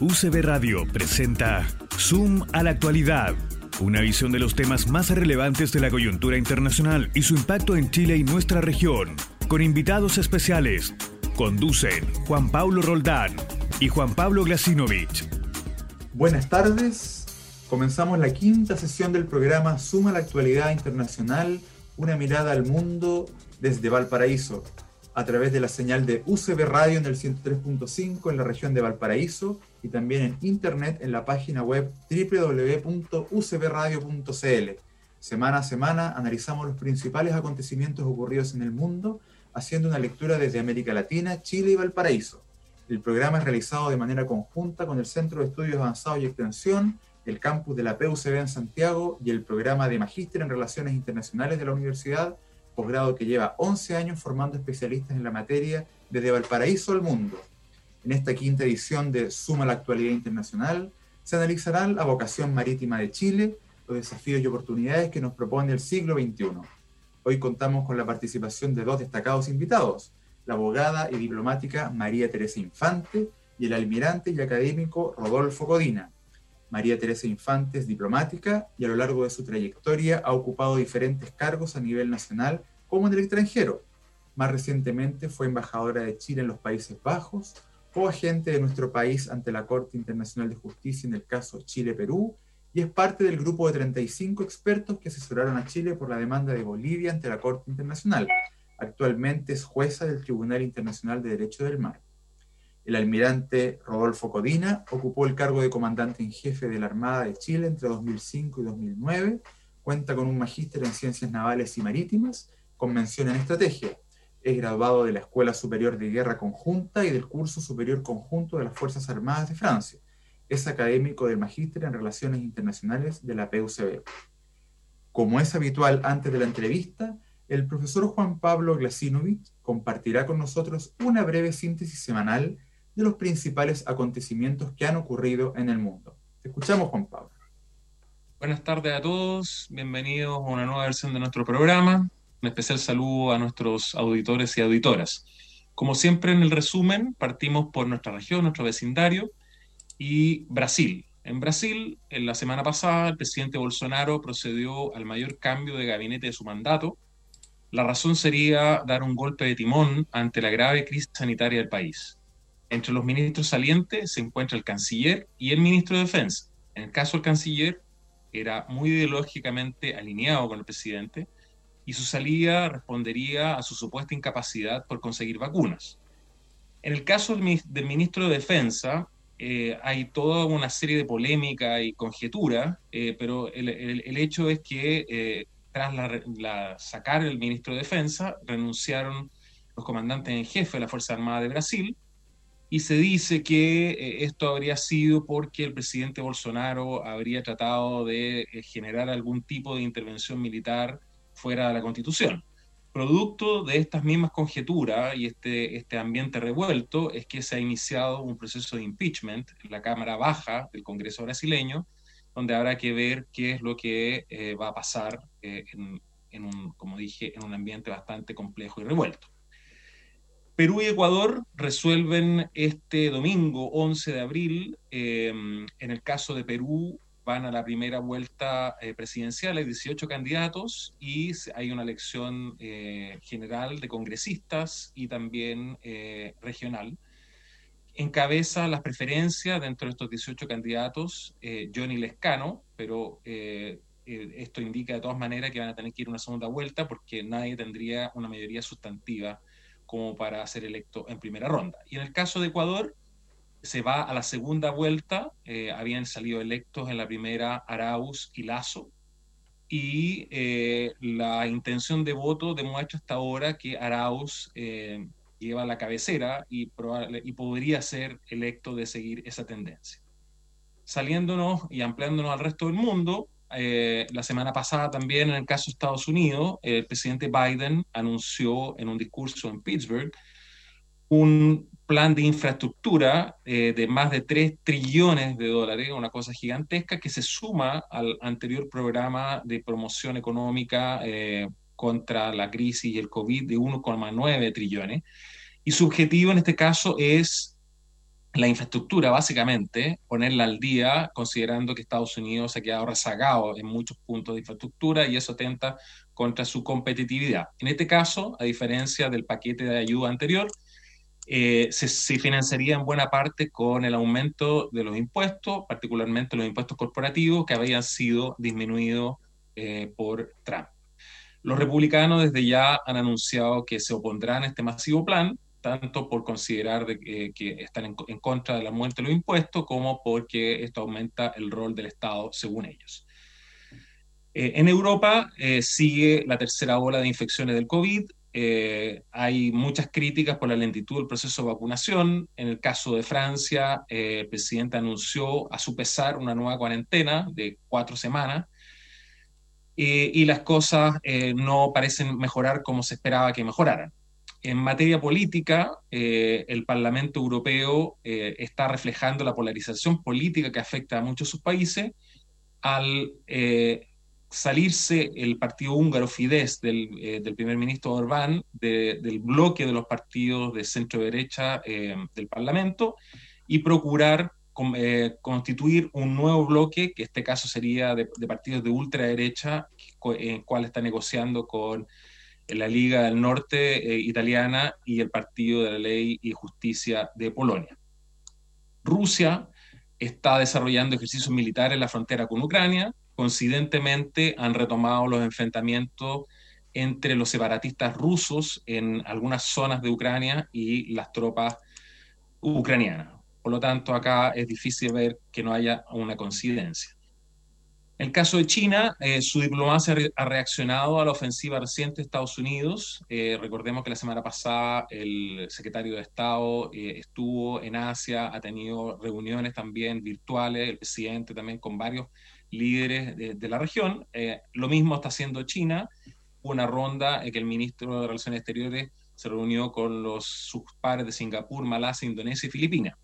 UCB Radio presenta Zoom a la actualidad, una visión de los temas más relevantes de la coyuntura internacional y su impacto en Chile y nuestra región, con invitados especiales. Conducen Juan Pablo Roldán y Juan Pablo Glasinovich. Buenas tardes. Comenzamos la quinta sesión del programa Zoom a la actualidad internacional, una mirada al mundo desde Valparaíso, a través de la señal de UCB Radio en el 103.5 en la región de Valparaíso y también en internet en la página web www.ucbradio.cl. Semana a semana analizamos los principales acontecimientos ocurridos en el mundo, haciendo una lectura desde América Latina, Chile y Valparaíso. El programa es realizado de manera conjunta con el Centro de Estudios Avanzados y Extensión, el campus de la PUCB en Santiago y el programa de Magíster en Relaciones Internacionales de la Universidad, posgrado que lleva 11 años formando especialistas en la materia desde Valparaíso al mundo. En esta quinta edición de Suma la Actualidad Internacional se analizarán la vocación marítima de Chile, los desafíos y oportunidades que nos propone el siglo XXI. Hoy contamos con la participación de dos destacados invitados, la abogada y diplomática María Teresa Infante y el almirante y académico Rodolfo Codina. María Teresa Infante es diplomática y a lo largo de su trayectoria ha ocupado diferentes cargos a nivel nacional como en el extranjero. Más recientemente fue embajadora de Chile en los Países Bajos, o agente de nuestro país ante la Corte Internacional de Justicia en el caso Chile-Perú y es parte del grupo de 35 expertos que asesoraron a Chile por la demanda de Bolivia ante la Corte Internacional. Actualmente es jueza del Tribunal Internacional de Derecho del Mar. El almirante Rodolfo Codina ocupó el cargo de comandante en jefe de la Armada de Chile entre 2005 y 2009. Cuenta con un magíster en Ciencias Navales y Marítimas, con mención en Estrategia es graduado de la Escuela Superior de Guerra Conjunta y del Curso Superior Conjunto de las Fuerzas Armadas de Francia. Es académico del Magíster en Relaciones Internacionales de la PUCB. Como es habitual antes de la entrevista, el profesor Juan Pablo Glasinovich compartirá con nosotros una breve síntesis semanal de los principales acontecimientos que han ocurrido en el mundo. Te escuchamos, Juan Pablo. Buenas tardes a todos, bienvenidos a una nueva versión de nuestro programa especial saludo a nuestros auditores y auditoras. Como siempre en el resumen, partimos por nuestra región, nuestro vecindario y Brasil. En Brasil, en la semana pasada, el presidente Bolsonaro procedió al mayor cambio de gabinete de su mandato. La razón sería dar un golpe de timón ante la grave crisis sanitaria del país. Entre los ministros salientes se encuentra el canciller y el ministro de Defensa. En el caso del canciller, era muy ideológicamente alineado con el presidente, y su salida respondería a su supuesta incapacidad por conseguir vacunas. En el caso del, ministro de Defensa, eh, hay toda una serie de polémica y conjetura, eh, pero el, hecho es que eh, tras la, sacar el ministro de Defensa, renunciaron los comandantes en jefe de la Fuerza Armada de Brasil, y se dice que esto habría sido porque el presidente Bolsonaro habría tratado de generar algún tipo de intervención militar fuera de la Constitución. Producto de estas mismas conjeturas y este, este ambiente revuelto es que se ha iniciado un proceso de impeachment en la Cámara Baja del Congreso brasileño, donde habrá que ver qué es lo que eh, va a pasar eh, en, un, como dije, en un ambiente bastante complejo y revuelto. Perú y Ecuador resuelven este domingo 11 de abril, eh, en el caso de Perú, van a la primera vuelta eh, presidencial, hay 18 candidatos y hay una elección eh, general de congresistas y también eh, regional. Encabeza las preferencias dentro de estos 18 candidatos Johnny Lescano, pero esto indica de todas maneras que van a tener que ir una segunda vuelta porque nadie tendría una mayoría sustantiva como para ser electo en primera ronda. Y en el caso de Ecuador, se va a la segunda vuelta, eh, habían salido electos en la primera Arauz y Lazo, y eh, la intención de voto demuestra hasta ahora que Arauz eh, lleva la cabecera y, y podría ser electo de seguir esa tendencia. Saliéndonos y ampliándonos al resto del mundo, la semana pasada también en el caso de Estados Unidos, el presidente Biden anunció en un discurso en Pittsburgh un plan de infraestructura eh, de más de 3 trillones de dólares, una cosa gigantesca que se suma al anterior programa de promoción económica eh, contra la crisis y el COVID de 1,9 trillones. Y su objetivo en este caso es la infraestructura, básicamente, ponerla al día, considerando que Estados Unidos se ha quedado rezagado en muchos puntos de infraestructura y eso atenta contra su competitividad. En este caso, a diferencia del paquete de ayuda anterior, eh, se, financiaría en buena parte con el aumento de los impuestos, particularmente los impuestos corporativos que habían sido disminuidos eh, por Trump. Los republicanos desde ya han anunciado que se opondrán a este masivo plan, tanto por considerar que están en, contra del aumento de los impuestos, como porque esto aumenta el rol del Estado, según ellos. Eh, en Europa eh, sigue la tercera ola de infecciones del COVID. Eh, hay muchas críticas por la lentitud del proceso de vacunación. En el caso de Francia, el presidente anunció a su pesar una nueva cuarentena de cuatro semanas y las cosas no parecen mejorar como se esperaba que mejoraran. En materia política, eh, el Parlamento Europeo eh, está reflejando la polarización política que afecta a muchos de sus países al eh, salirse el partido húngaro Fidesz del, primer ministro Orbán del bloque de los partidos de centro-derecha del Parlamento y procurar constituir un nuevo bloque, que este caso sería de, de partidos de ultraderecha, en el cual está negociando con la Liga del Norte eh, italiana y el Partido de la Ley y Justicia de Polonia. Rusia está desarrollando ejercicios militares en la frontera con Ucrania. Coincidentemente han retomado los enfrentamientos entre los separatistas rusos en algunas zonas de Ucrania y las tropas ucranianas. Por lo tanto, acá es difícil ver que no haya una coincidencia. En el caso de China, eh, su diplomacia ha reaccionado a la ofensiva reciente de Estados Unidos. Eh, recordemos que la semana pasada el secretario de Estado eh, estuvo en Asia, ha tenido reuniones también virtuales, el presidente también con varios líderes de, la región. lo mismo está haciendo China. Una ronda en que el ministro de Relaciones Exteriores se reunió con los, sus pares de Singapur, Malasia, Indonesia y Filipinas.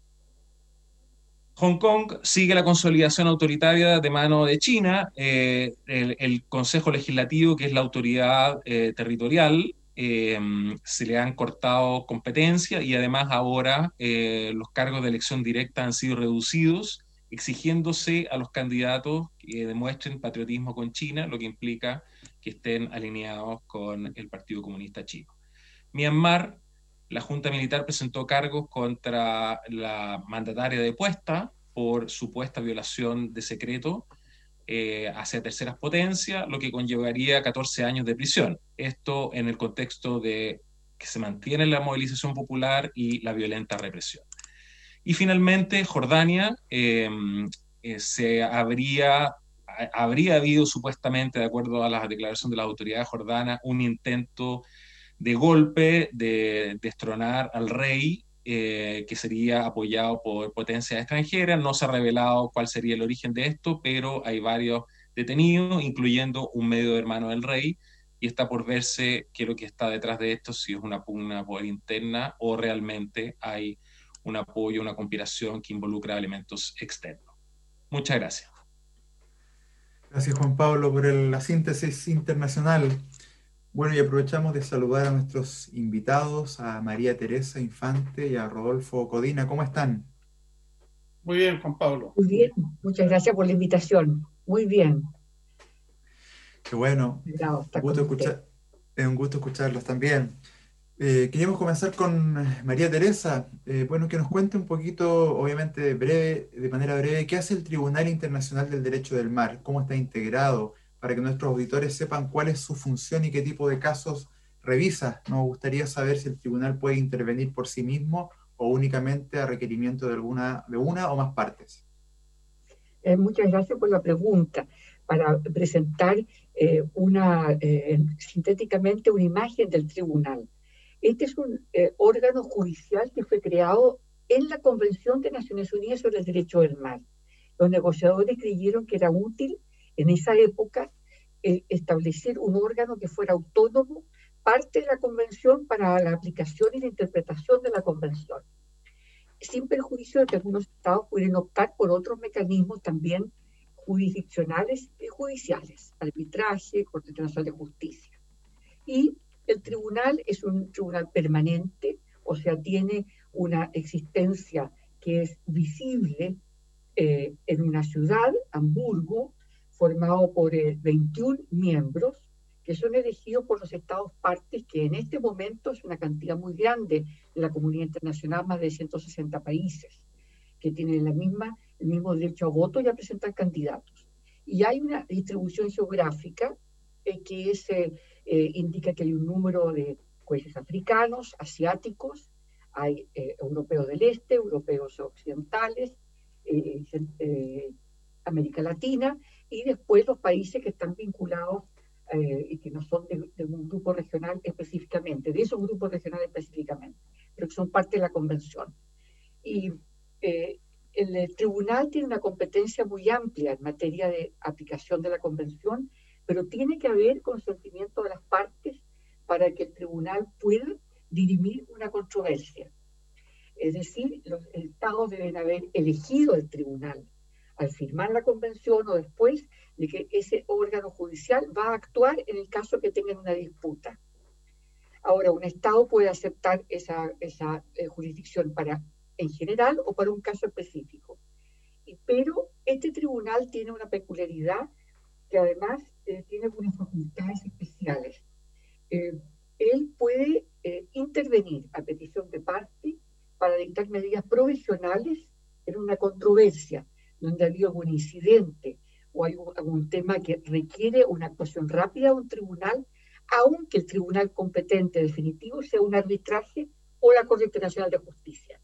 Hong Kong sigue la consolidación autoritaria de mano de China. Eh, el, Consejo Legislativo, que es la autoridad eh, territorial, eh, se le han cortado competencia y además ahora los cargos de elección directa han sido reducidos, exigiéndose a los candidatos que demuestren patriotismo con China, lo que implica que estén alineados con el Partido Comunista Chino. Myanmar la Junta Militar presentó cargos contra la mandataria de puesta por supuesta violación de secreto eh, hacia terceras potencias, lo que conllevaría 14 años de prisión. Esto en el contexto de que se mantiene la movilización popular y la violenta represión. Y finalmente, Jordania eh, eh, se habría, habría habido supuestamente, de acuerdo a las declaraciones de la autoridad jordana, un intento de golpe, de destronar al rey, eh, que sería apoyado por potencias extranjeras. No se ha revelado cuál sería el origen de esto, pero hay varios detenidos, incluyendo un medio hermano del rey, y está por verse qué es lo que está detrás de esto, si es una pugna poder interna o realmente hay un apoyo, una conspiración que involucra elementos externos. Muchas gracias. Gracias Juan Pablo por la síntesis internacional. Bueno, y aprovechamos de saludar a nuestros invitados, a María Teresa Infante y a Rodolfo Codina. ¿Cómo están? Muy bien, Juan Pablo. Muy bien, muchas gracias por la invitación. Muy bien. Qué bueno. un, gusto escuchar, un gusto escucharlos también. Eh, queríamos comenzar con María Teresa. Eh, bueno, que nos cuente un poquito, obviamente breve, de manera breve, qué hace el Tribunal Internacional del Derecho del Mar, cómo está integrado, para que nuestros auditores sepan cuál es su función y qué tipo de casos revisa. Nos gustaría saber si el tribunal puede intervenir por sí mismo o únicamente a requerimiento de, alguna, de una o más partes. Eh, muchas gracias por la pregunta. Para presentar eh, una, eh, sintéticamente una imagen del tribunal. Este es un órgano judicial que fue creado en la Convención de Naciones Unidas sobre el Derecho del Mar. Los negociadores creyeron que era útil en esa época establecer un órgano que fuera autónomo, parte de la convención para la aplicación y la interpretación de la convención, sin perjuicio de que algunos estados pudieran optar por otros mecanismos también jurisdiccionales y judiciales, arbitraje, Internacional de Justicia. Y el tribunal es un tribunal permanente, o sea, tiene una existencia que es visible eh, en una ciudad, Hamburgo, formado por 21 miembros que son elegidos por los estados partes, que en este momento es una cantidad muy grande de la comunidad internacional, más de 160 países, que tienen la misma, el mismo derecho a voto y a presentar candidatos. Y hay una distribución geográfica eh, que es, eh, eh, indica que hay un número de países africanos, asiáticos, hay europeos del este, europeos occidentales, América Latina, y después los países que están vinculados eh, y que no son de, un grupo regional específicamente, de esos grupos regionales específicamente, pero que son parte de la convención. Y eh, el, tribunal tiene una competencia muy amplia en materia de aplicación de la convención, pero tiene que haber consentimiento de las partes para que el tribunal pueda dirimir una controversia. Es decir, los estados deben haber elegido el tribunal al firmar la convención o después de que ese órgano judicial va a actuar en el caso que tengan una disputa. Ahora, un Estado puede aceptar esa, esa eh, jurisdicción para en general o para un caso específico. Pero este tribunal tiene una peculiaridad que además eh, tiene algunas facultades especiales. Eh, él puede intervenir a petición de parte para dictar medidas provisionales en una controversia donde ha habido algún incidente o hay algún tema que requiere una actuación rápida de un tribunal, aunque el tribunal competente definitivo sea un arbitraje o la Corte Internacional de Justicia.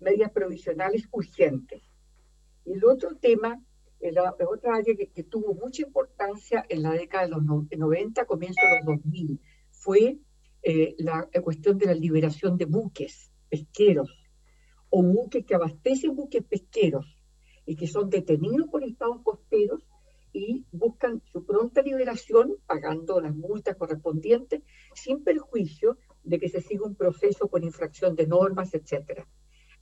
Medidas provisionales urgentes. Y el otro tema, la, otra área que, tuvo mucha importancia en la década de los 90, comienzo de los 2000, fue eh, la cuestión de la liberación de buques pesqueros o buques que abastecen buques pesqueros y que son detenidos por estados costeros y buscan su pronta liberación pagando las multas correspondientes sin perjuicio de que se siga un proceso con infracción de normas, etcétera,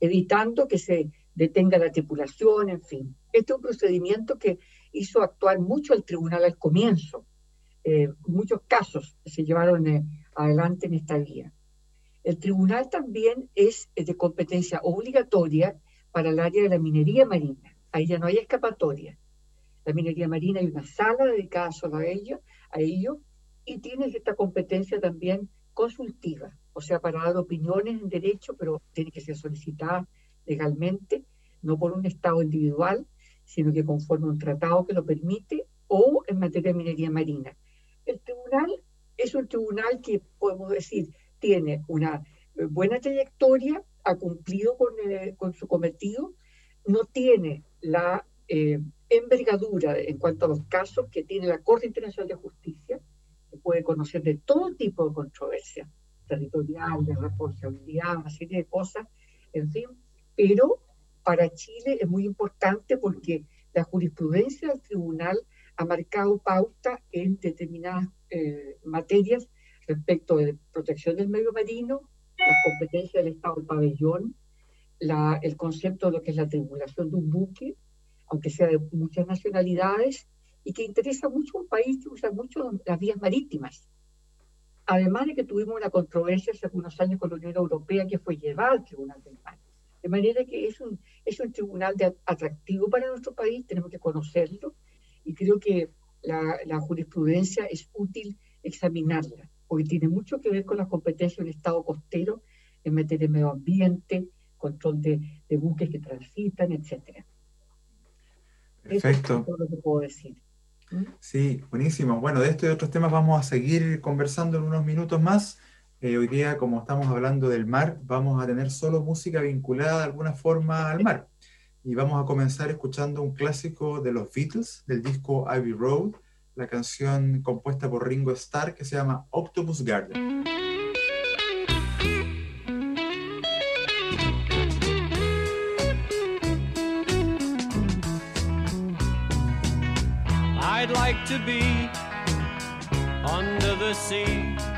evitando que se detenga la tripulación, en fin. Este es un procedimiento que hizo actuar mucho el tribunal al comienzo. Eh, muchos casos se llevaron eh, adelante en esta vía. El tribunal también es de competencia obligatoria para el área de la minería marina ahí ya no hay escapatoria. La minería marina hay una sala dedicada solo a ello, a ello y tiene esta competencia también consultiva, o sea, para dar opiniones en derecho, pero tiene que ser solicitada legalmente, no por un Estado individual, sino que conforme un tratado que lo permite o en materia de minería marina. El tribunal es un tribunal que, podemos decir, tiene una buena trayectoria, ha cumplido con, eh, con su cometido, no tiene la eh, envergadura en cuanto a los casos que tiene la Corte Internacional de Justicia, que puede conocer de todo tipo de controversias, territorial, de responsabilidad, una serie de cosas, en fin, pero para Chile es muy importante porque la jurisprudencia del tribunal ha marcado pauta en determinadas eh, materias respecto de protección del medio marino, las competencias del Estado del pabellón, el concepto de lo que es la tripulación de un buque, aunque sea de muchas nacionalidades, y que interesa mucho a un país que usa mucho las vías marítimas. Además de que tuvimos una controversia hace algunos años con la Unión Europea que fue llevada al Tribunal del Mar. De manera que es un, es un tribunal de atractivo para nuestro país, tenemos que conocerlo, y creo que la, la jurisprudencia es útil examinarla, porque tiene mucho que ver con las competencias del Estado costero en materia de medio ambiente, control de, buques que transitan, etcétera. Perfecto. Eso es lo que puedo decir. ¿Mm? Sí, buenísimo. Bueno, de esto y otros temas vamos a seguir conversando en unos minutos más. Eh, hoy día, como estamos hablando del mar, vamos a tener solo música vinculada de alguna forma al mar. Y vamos a comenzar escuchando un clásico de los Beatles, del disco Ivy Road, la canción compuesta por Ringo Starr que se llama Octopus Garden. I'd like to be under the sea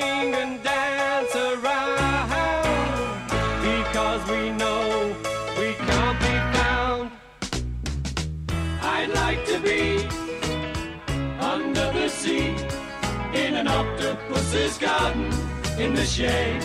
his garden in the shade.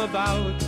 about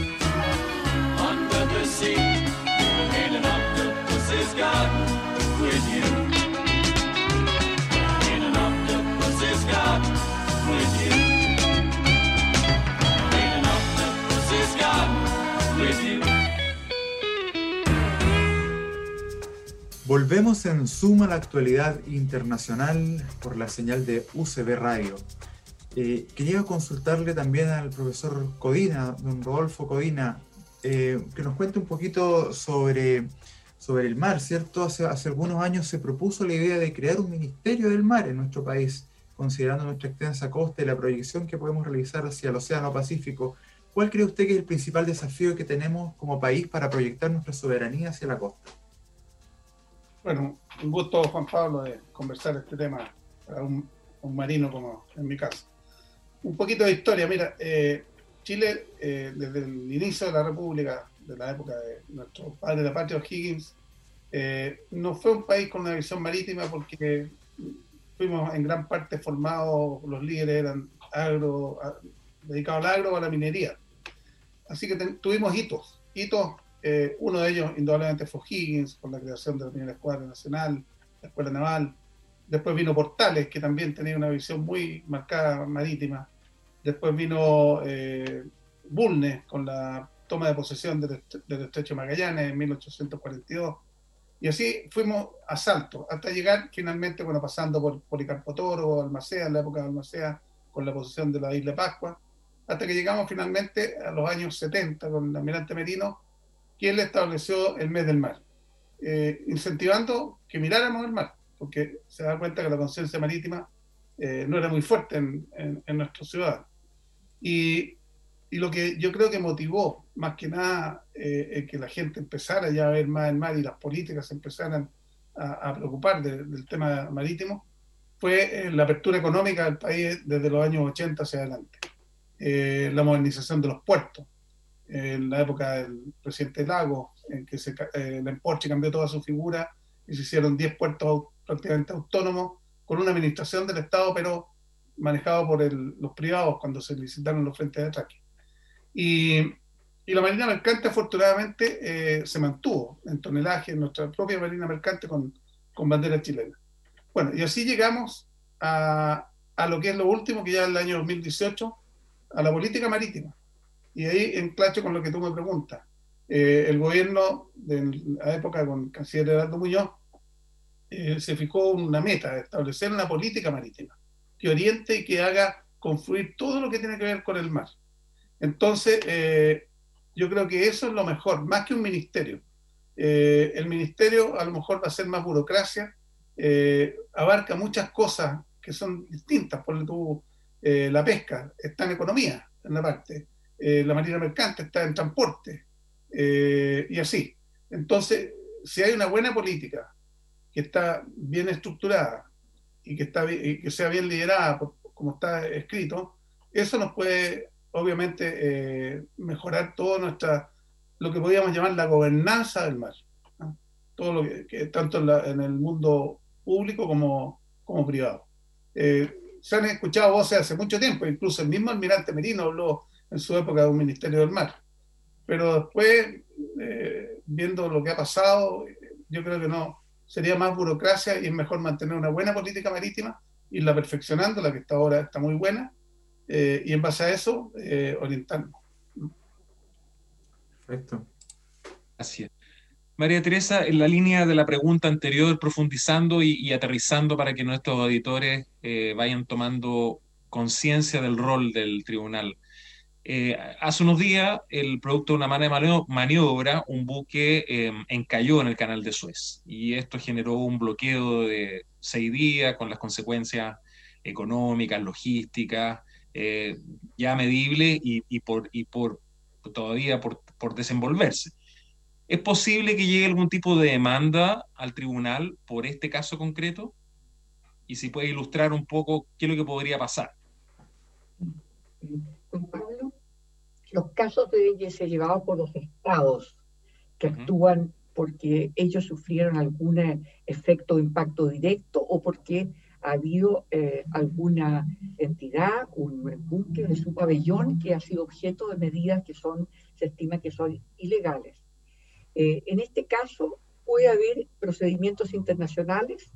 Volvemos en suma a la actualidad internacional por la señal de UCB Radio. Eh, quería consultarle también al profesor Codina, don Rodolfo Codina, eh, que nos cuente un poquito sobre, sobre el mar, ¿cierto? Hace, hace algunos años se propuso la idea de crear un ministerio del mar en nuestro país, considerando nuestra extensa costa y la proyección que podemos realizar hacia el Océano Pacífico. ¿Cuál cree usted que es el principal desafío que tenemos como país para proyectar nuestra soberanía hacia la costa? Bueno, un gusto, Juan Pablo, de conversar este tema para un, marino como en mi caso. Un poquito de historia. Mira, eh, Chile, eh, desde el inicio de la República, de la época de nuestro padre de la patria, O'Higgins, eh, no fue un país con una visión marítima porque fuimos en gran parte formados, los líderes eran agro, dedicados al agro o a la minería. Así que tuvimos hitos, hitos, eh, uno de ellos indudablemente fue O'Higgins, con la creación de la primera escuadra nacional, la escuela naval, después vino Portales, que también tenía una visión muy marcada marítima, después vino eh, Bulnes, con la toma de posesión del, del estrecho Magallanes en 1842, y así fuimos a salto, hasta llegar finalmente, bueno, pasando por Policarpo Toro, Almacea, en la época de Almacea, con la posesión de la isla Pascua, hasta que llegamos finalmente a los años 70 con el almirante Merino, quien le estableció el mes del mar, eh, incentivando que miráramos el mar, porque se da cuenta que la conciencia marítima eh, no era muy fuerte en, en, en. Y, y lo que yo creo que motivó más que nada eh, eh, que la gente empezara ya a ver más el mar y las políticas empezaran a, a preocupar de- del tema marítimo fue eh, la apertura económica del país desde los años 80 hacia adelante. Eh, la modernización de los puertos. En la época del presidente Lago, en que se, ca- eh, la Emporche cambió toda su figura y se hicieron 10 puertos prácticamente autónomos con una administración del Estado, pero manejado por el- los privados cuando se licitaron los frentes de atraque. Y, la Marina Mercante, afortunadamente, eh, se mantuvo en tonelaje, en nuestra propia Marina Mercante con, con bandera chilena. Bueno, y así llegamos a, lo que es lo último, que ya es el año 2018, a la política marítima. Y ahí enclacho con lo que tú me preguntas. Eh, el gobierno de la época con el canciller Heraldo Muñoz eh, se fijó una meta, establecer una política marítima que oriente y que haga confluir todo lo que tiene que ver con el mar. Entonces, eh, yo creo que eso es lo mejor, más que un ministerio. Eh, el ministerio a lo mejor va a ser más burocracia eh, abarca muchas cosas que son distintas. Por tu, la pesca está en economía, en la parte. La marina mercante está en transporte. y así. Entonces, si hay una buena política que está bien estructurada y que, está, y que sea bien liderada, como está escrito, eso nos puede, obviamente, mejorar todo nuestra, lo que podríamos llamar la gobernanza del mar. Todo lo que, tanto en, en, el mundo público como, como privado. Eh, se han escuchado voces hace mucho tiempo, incluso el mismo almirante Merino habló en su época de un Ministerio del Mar. Pero después, eh, viendo lo que ha pasado, yo creo que no, sería más burocracia y es mejor mantener una buena política marítima, irla perfeccionando, la que está ahora está muy buena, eh, y en base a eso orientarnos. Perfecto. Así es. María Teresa, en la línea de la pregunta anterior, profundizando y, aterrizando para que nuestros auditores eh, vayan tomando conciencia del rol del tribunal. Eh, hace unos días, el producto de una maniobra, un buque em, encalló en el canal de Suez y esto generó un bloqueo de seis días con las consecuencias económicas, logísticas, eh, ya medibles y, por, y por todavía por, por desenvolverse. ¿Es posible que llegue algún tipo de demanda al tribunal por este caso concreto? Y si puede ilustrar un poco qué es lo que podría pasar. Los casos deben ser llevados por los estados que actúan porque ellos sufrieron algún efecto o impacto directo o porque ha habido eh, alguna entidad, un buque de su pabellón que ha sido objeto de medidas que son, se estima que son ilegales. Eh, en este caso puede haber procedimientos internacionales,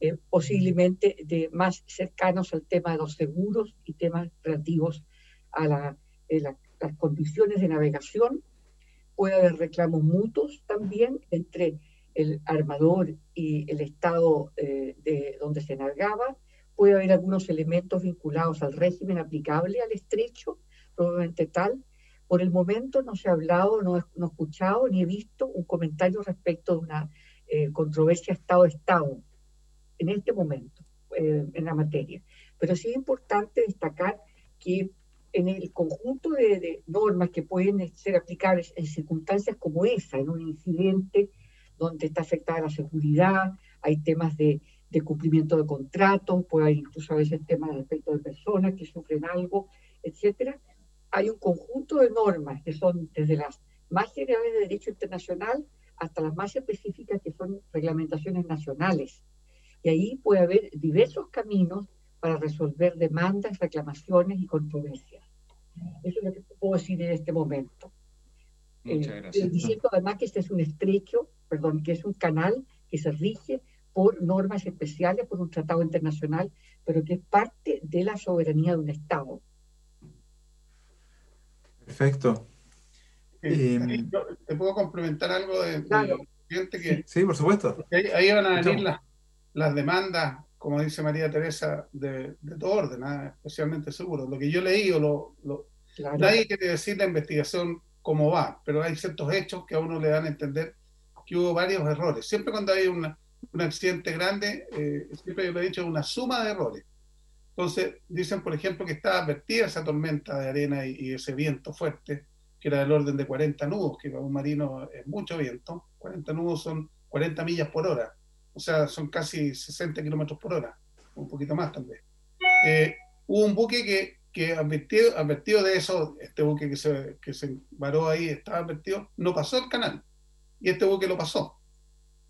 eh, posiblemente de más cercanos al tema de los seguros y temas relativos a eh, las condiciones de navegación. Puede haber reclamos mutuos también entre el armador y el estado de donde se navegaba. Puede haber algunos elementos vinculados al régimen aplicable al estrecho, probablemente tal, por el momento no se ha hablado, no he, escuchado ni he visto un comentario respecto de una eh, controversia Estado-Estado en este momento eh, en la materia. Pero sí es importante destacar que en el conjunto de, normas que pueden ser aplicables en circunstancias como esa, en un incidente donde está afectada la seguridad, hay temas de, de cumplimiento de contratos, puede haber incluso a veces temas respecto de personas que sufren algo, etcétera, hay un conjunto de normas que son desde las más generales de derecho internacional hasta las más específicas que son reglamentaciones nacionales. Y ahí puede haber diversos caminos para resolver demandas, reclamaciones y controversias. Eso es lo que puedo decir en este momento. Muchas eh, gracias. diciendo además que este es un estrecho, perdón, que es un canal que se rige por normas especiales, por un tratado internacional, pero que es parte de la soberanía de un Estado. Perfecto. Eh, ¿Te puedo complementar algo de, que, sí, por supuesto. Ahí, van a venir las, demandas, como dice María Teresa, de, todo orden, ¿ah? especialmente seguro. Lo que yo leí, o lo, nadie quiere decir la investigación cómo va, pero hay ciertos hechos que a uno le dan a entender que hubo varios errores. Siempre cuando hay un accidente grande, eh, siempre yo lo he dicho, una suma de errores. Entonces, dicen, por ejemplo, que estaba advertida esa tormenta de arena y, ese viento fuerte, que era del orden de 40 nudos, que para un marino es mucho viento. 40 nudos son 40 millas por hora, o sea, son casi 60 kilómetros por hora, un poquito más también. Eh, hubo un buque que, que advertido, advertido de eso, este buque que se, que se varó ahí, estaba advertido, no pasó el canal, y este buque lo pasó.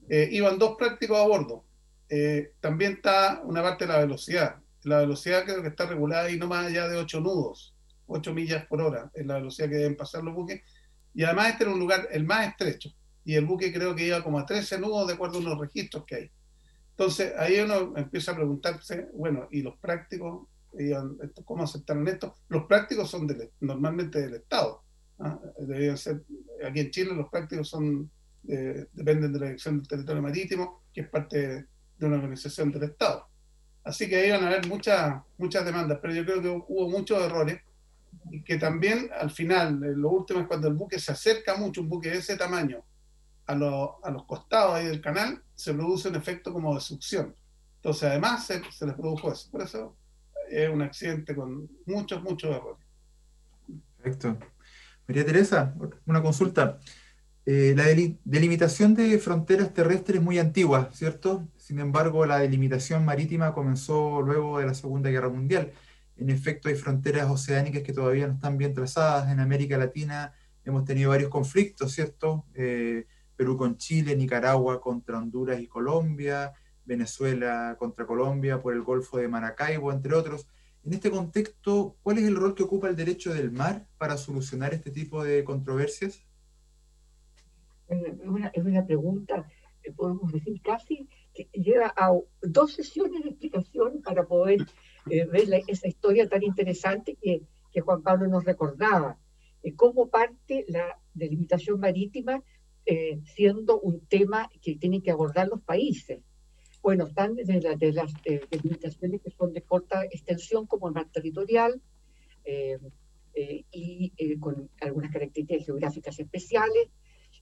Eh, iban dos prácticos a bordo. Eh, también está una parte de la velocidad la velocidad creo que está regulada y no más allá de 8 nudos, 8 millas por hora es la velocidad que deben pasar los buques. Y además este era un lugar el más estrecho y el buque creo que iba como a 13 nudos de acuerdo a los registros que hay. Entonces ahí uno empieza a preguntarse, bueno, ¿y los prácticos? ¿Cómo aceptaron esto? Los prácticos son normalmente del Estado. ¿ah? ser, aquí en Chile los prácticos son dependen de la Dirección del Territorio Marítimo, que es parte de una organización del Estado. Así que iban a haber muchas, muchas demandas, pero yo creo que hubo muchos errores y que también al final, lo último es cuando el buque se acerca mucho, un buque de ese tamaño, a, los costados ahí del canal se produce un efecto como de succión. Entonces, además, se, les produjo eso. Por eso es un accidente con muchos, muchos errores. Perfecto. María Teresa, una consulta. Eh, la delimitación de fronteras terrestres es muy antigua, ¿cierto? Sin embargo, la delimitación marítima comenzó luego de la Segunda Guerra Mundial. En efecto, hay fronteras oceánicas que todavía no están bien trazadas. En América Latina hemos tenido varios conflictos, ¿cierto? Eh, Perú con Chile, Nicaragua contra Honduras y Colombia, Venezuela contra Colombia por el Golfo de Maracaibo, entre otros. En este contexto, ¿cuál es el rol que ocupa el derecho del mar para solucionar este tipo de controversias? Es una, pregunta, eh, podemos decir casi, que lleva a dos sesiones de explicación para poder eh, ver esa historia tan interesante que, Juan Pablo nos recordaba. Eh, cómo parte la delimitación marítima eh, siendo un tema que tienen que abordar los países. Bueno, están desde de las eh, que son de corta extensión, como mar territorial, eh, y con algunas características geográficas especiales,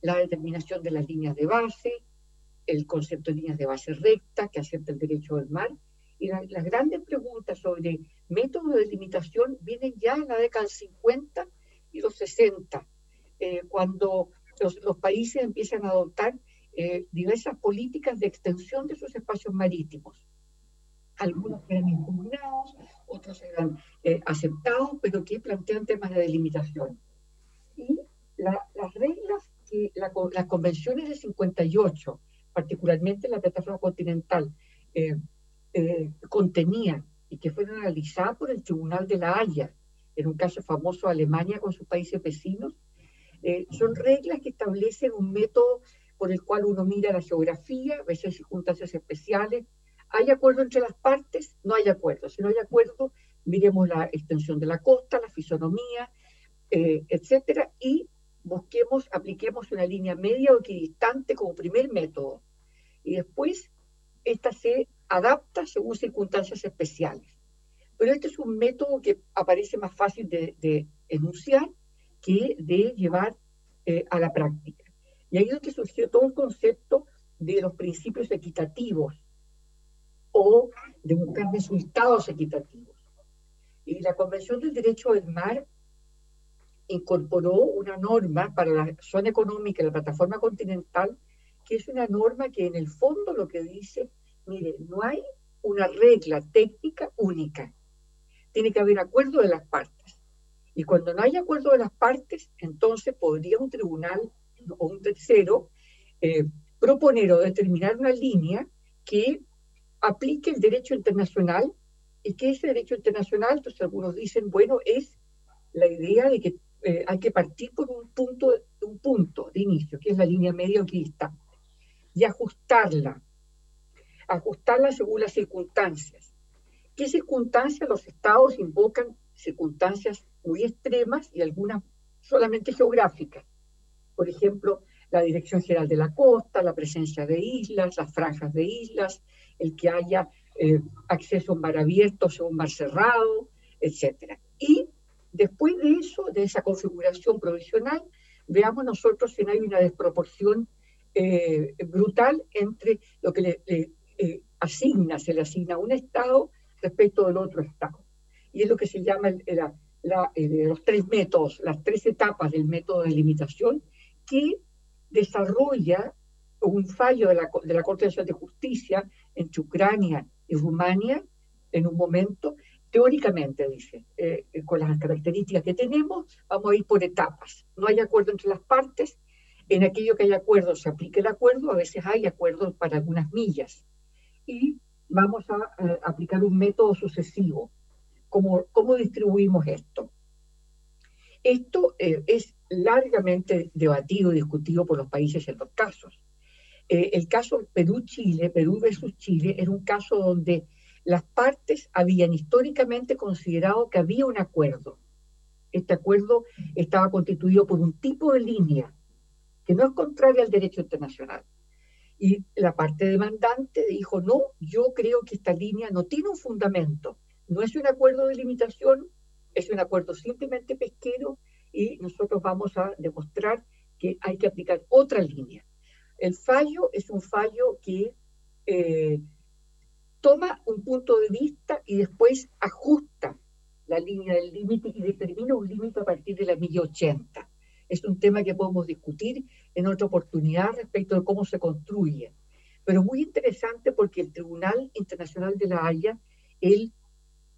la determinación de las líneas de base, el concepto de líneas de base recta que acepta el derecho del mar, y las grandes preguntas sobre métodos de delimitación vienen ya en la década del 50 y los 60, cuando los, países empiezan a adoptar eh, diversas políticas de extensión de sus espacios marítimos. Algunos eran impugnados, otros eran eh, aceptados, pero que plantean temas de delimitación. Y las reglas que las convenciones de 58, particularmente la plataforma continental, eh, contenían y que fueron analizadas por el Tribunal de la Haya, en un caso famoso Alemania con sus países vecinos, eh, son reglas que establecen un método por el cual uno mira la geografía, a veces circunstancias especiales. ¿Hay acuerdo entre las partes? No hay acuerdo. Si no hay acuerdo, miremos la extensión de la costa, la fisonomía, eh, etcétera, y busquemos, apliquemos una línea media o equidistante como primer método. Y después, esta se adapta según circunstancias especiales. Pero este es un método que aparece más fácil de, de enunciar que de llevar eh, a la práctica. Y ahí es que surgió todo el concepto de los principios equitativos o de buscar resultados equitativos. Y la Convención del Derecho del Mar incorporó una norma para la zona económica, la plataforma continental, que es una norma que en el fondo lo que dice, mire, no hay una regla técnica única. Tiene que haber acuerdo de las partes. Y cuando no hay acuerdo de las partes, entonces podría un tribunal o un tercero eh, proponer o determinar una línea que aplique el derecho internacional y que ese derecho internacional, entonces algunos dicen, bueno, es la idea de que eh, hay que partir por un punto, un punto de inicio, que es la línea media equidistante, y ajustarla, ajustarla según las circunstancias. ¿Qué circunstancias los estados invocan circunstancias muy extremas y algunas solamente geográficas. Por ejemplo, la Dirección General de la Costa, la presencia de islas, las franjas de islas, el que haya eh, acceso a un mar abierto o un mar cerrado, etc. Y después de eso, de esa configuración provisional, veamos nosotros si no hay una desproporción eh, brutal entre lo que le, eh, asigna, se le asigna a un Estado respecto del otro Estado. Y es lo que se llama el, eh, los tres métodos, las tres etapas del método de limitación que desarrolla un fallo de la, de la Corte Nacional de Justicia entre Ucrania y Rumania en un momento, teóricamente dice, eh, eh, con las características que tenemos, vamos a ir por etapas. No hay acuerdo entre las partes, en aquello que hay acuerdo se aplica el acuerdo, a veces hay acuerdos para algunas millas. Y vamos a aplicar un método sucesivo cómo, cómo distribuimos esto. Esto eh, es largamente debatido y discutido por los países en los casos. Eh, el caso Perú-Chile, Perú versus Chile, era un caso donde las partes habían históricamente considerado que había un acuerdo. Este acuerdo estaba constituido por un tipo de línea que no es contraria al derecho internacional. Y la parte demandante dijo, no, yo creo que esta línea no tiene un fundamento no es un acuerdo de limitación, es un acuerdo simplemente pesquero y nosotros vamos a demostrar que hay que aplicar otra línea. El fallo es un fallo que eh, toma un punto de vista y después ajusta la línea del límite y determina un límite a partir de la milla 80. Es un tema que podemos discutir en otra oportunidad respecto de cómo se construye. Pero muy interesante porque el Tribunal Internacional de la Haya, él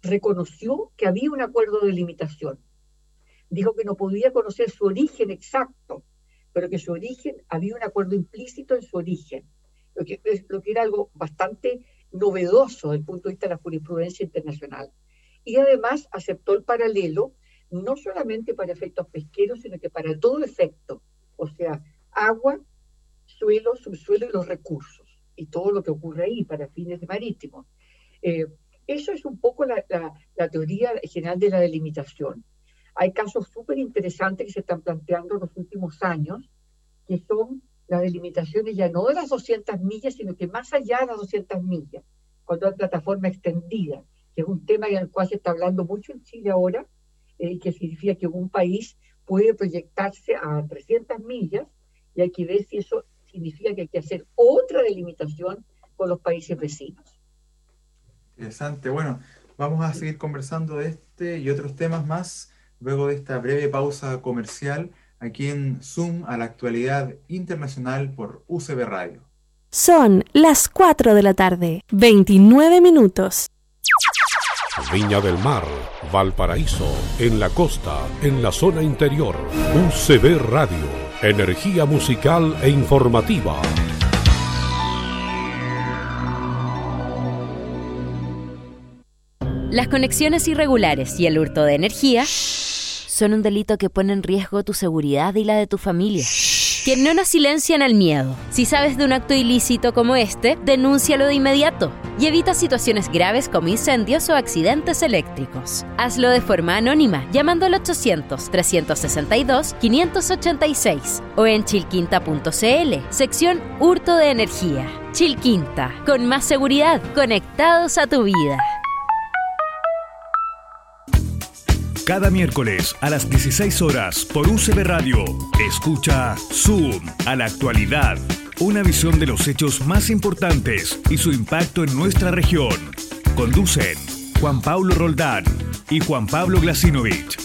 reconoció que había un acuerdo de limitación. Dijo que no podía conocer su origen exacto, pero que su origen, había un acuerdo implícito en su origen, lo que, lo que era algo bastante novedoso desde el punto de vista de la jurisprudencia internacional. Y además aceptó el paralelo no solamente para efectos pesqueros, sino que para todo efecto, o sea, agua, suelo, subsuelo y los recursos, y todo lo que ocurre ahí para fines marítimos. Eh, eso es un poco la, teoría general de la delimitación. Hay casos súper interesantes que se están planteando en los últimos años, que son las delimitaciones ya no de las 200 millas, sino que más allá de las 200 millas, cuando hay plataforma extendida, que es un tema en el cual se está hablando mucho en Chile ahora, eh, que significa que un país puede proyectarse a 300 millas y hay que ver si eso significa que hay que hacer otra delimitación con los países vecinos. Interesante. Bueno, vamos a seguir conversando de este y otros temas más luego de esta breve pausa comercial aquí en Zoom a la actualidad internacional por UCB Radio. Son las 4 de la tarde, 29 minutos. Viña del Mar, Valparaíso, en la costa, en la zona interior. UCB Radio, energía musical e informativa. Las conexiones irregulares y el hurto de energía son un delito que pone en riesgo tu seguridad y la de tu familia. Que no nos silencian al miedo. Si sabes de un acto ilícito como este, denúncialo de inmediato y evita situaciones graves como incendios o accidentes eléctricos. Hazlo de forma anónima llamando al 800-362-586 o en chilquinta.cl, sección Hurto de Energía. Chilquinta, con más seguridad, conectados a tu vida. Cada miércoles a las 16 horas por UCB Radio, escucha Zoom a la actualidad. Una visión de los hechos más importantes y su impacto en nuestra región. Conducen Juan Pablo Roldán y Juan Pablo Glasinovich.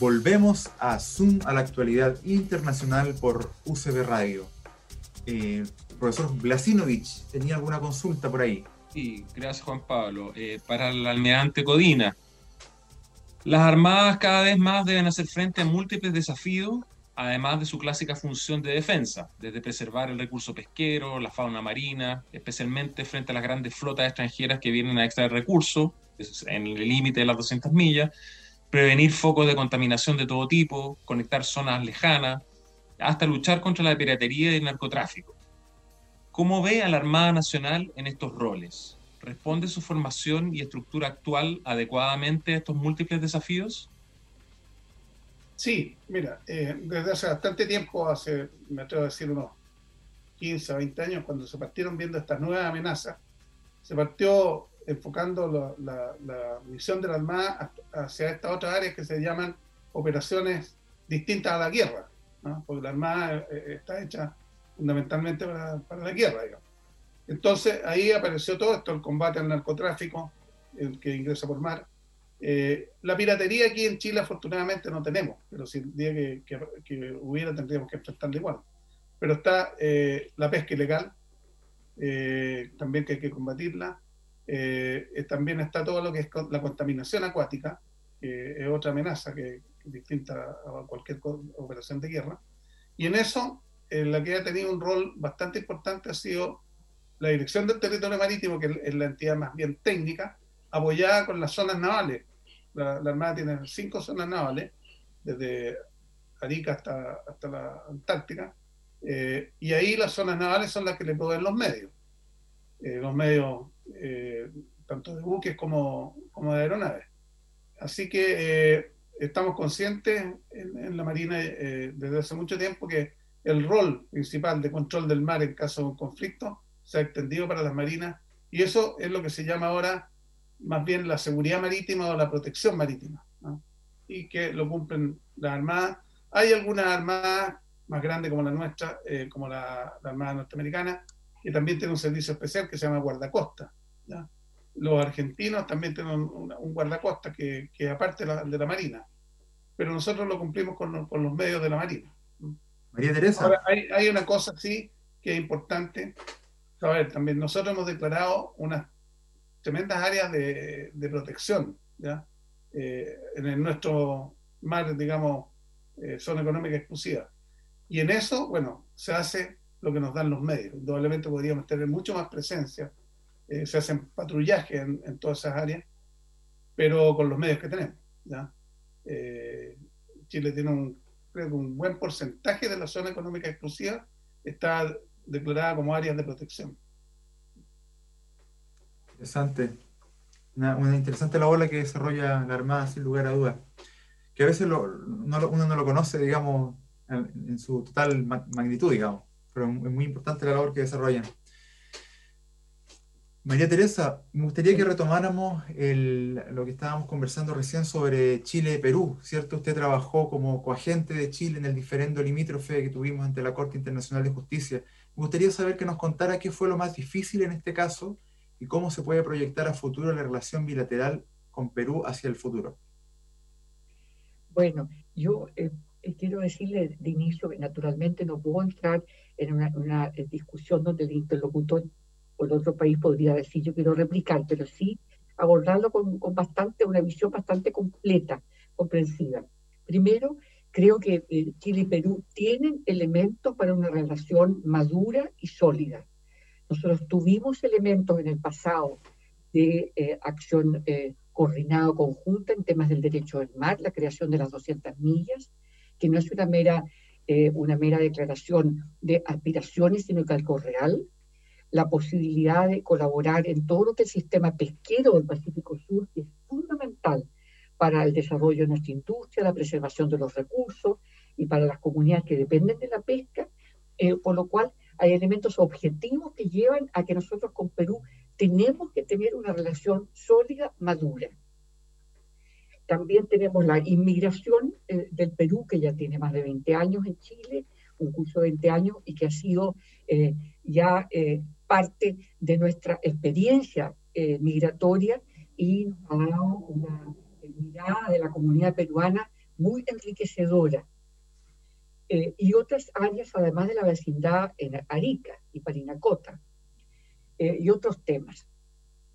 Volvemos a Zoom a la actualidad internacional por UCB Radio. Eh, profesor Glasinovich, ¿tenía alguna consulta por ahí? Sí, gracias Juan Pablo. Eh, para el almirante Codina, las armadas cada vez más deben hacer frente a múltiples desafíos, además de su clásica función de defensa, desde preservar el recurso pesquero, la fauna marina, especialmente frente a las grandes flotas extranjeras que vienen a extraer recursos en el límite de las 200 millas, prevenir focos de contaminación de todo tipo, conectar zonas lejanas, hasta luchar contra la piratería y el narcotráfico. ¿Cómo ve a la Armada Nacional en estos roles? ¿Responde su formación y estructura actual adecuadamente a estos múltiples desafíos? Sí, mira, eh, desde hace bastante tiempo, hace, me atrevo a decir unos 15 o 20 años, cuando se partieron viendo estas nuevas amenazas, se partió enfocando la, misión de la Armada hacia estas otras áreas que se llaman operaciones distintas a la guerra, porque la Armada eh, eh, está hecha fundamentalmente para, la guerra, digamos. Entonces ahí apareció todo esto, el combate al narcotráfico, el que ingresa por mar. Eh, la piratería aquí en Chile afortunadamente no tenemos, pero si el día que, hubiera tendríamos que enfrentarla igual. Pero está eh, la pesca ilegal, eh, también que hay que combatirla. también está todo lo que es la contaminación acuática, que es otra amenaza que es distinta a cualquier operación de guerra. Y en eso en la que ha tenido un rol bastante importante ha sido la Dirección del Territorio Marítimo, que es la entidad más bien técnica, apoyada con las zonas navales. La, Armada tiene cinco zonas navales, desde Arica hasta, hasta la Antártica, eh, y ahí las zonas navales son las que le proveen los medios. Eh, los medios eh, tanto de buques como, como de aeronaves. Así que estamos conscientes en, en la Marina desde hace mucho tiempo que el rol principal de control del mar en caso de un conflicto se ha extendido para las marinas y eso es lo que se llama ahora más bien la seguridad marítima o la protección marítima y que lo cumplen las armadas. Hay algunas armadas más grande como la nuestra, eh, como la, Armada Norteamericana, que también tiene un servicio especial que se llama guardacosta. Los argentinos también tienen un, guardacosta que aparte de la, Marina, pero nosotros lo cumplimos con, los medios de la Marina. María Teresa. Ahora, hay, hay una cosa sí que es importante saber también. Nosotros hemos declarado unas tremendas áreas de, de protección ¿ya? Eh, en nuestro mar, digamos, eh, zona económica exclusiva. Y en eso, bueno, se hace lo que nos dan los medios. Indudablemente podríamos tener mucho más presencia. Eh, se hacen patrullajes en, todas esas áreas, pero con los medios que tenemos. ¿ya? Chile tiene un, creo que un buen porcentaje de la zona económica exclusiva está declarada como áreas de protección. Interesante. Una, interesante labor la que desarrolla la Armada, sin lugar a dudas. Que a veces uno no lo conoce, digamos, en, su total magnitud, digamos. Pero es muy importante la labor que desarrollan. María Teresa, me gustaría que retomáramos lo que estábamos conversando recién sobre Chile y Perú, ¿cierto? Usted trabajó como coagente de Chile en el diferendo limítrofe que tuvimos ante la Corte Internacional de Justicia. Me gustaría saber que nos contara qué fue lo más difícil en este caso y cómo se puede proyectar a futuro la relación bilateral con Perú hacia el futuro. Bueno, yo eh, eh, quiero decirle de inicio que naturalmente no puedo entrar en una, eh, discusión donde el interlocutor o el otro país podría decir yo quiero replicar, pero sí abordarlo con, con bastante, una visión bastante completa, comprensiva. Primero, creo que Chile y Perú tienen elementos para una relación madura y sólida. Nosotros tuvimos elementos en el pasado de eh, acción eh, coordinada conjunta en temas del derecho del mar, la creación de las 200 millas, que no es una mera, eh, una mera declaración de aspiraciones, sino que algo real, la posibilidad de colaborar en todo lo que el sistema pesquero del Pacífico Sur, es fundamental para el desarrollo de nuestra industria, la preservación de los recursos y para las comunidades que dependen de la pesca, por lo cual hay elementos objetivos que llevan a que nosotros con Perú tenemos que tener una relación sólida, madura. También tenemos la inmigración eh, del Perú, que ya tiene más de 20 años en Chile, un curso de 20 años y que ha sido eh, ya eh, parte de nuestra experiencia migratoria y nos ha dado una mirada de la comunidad peruana muy enriquecedora eh, y otras áreas, además de la vecindad en Arica y Parinacota, eh, y otros temas.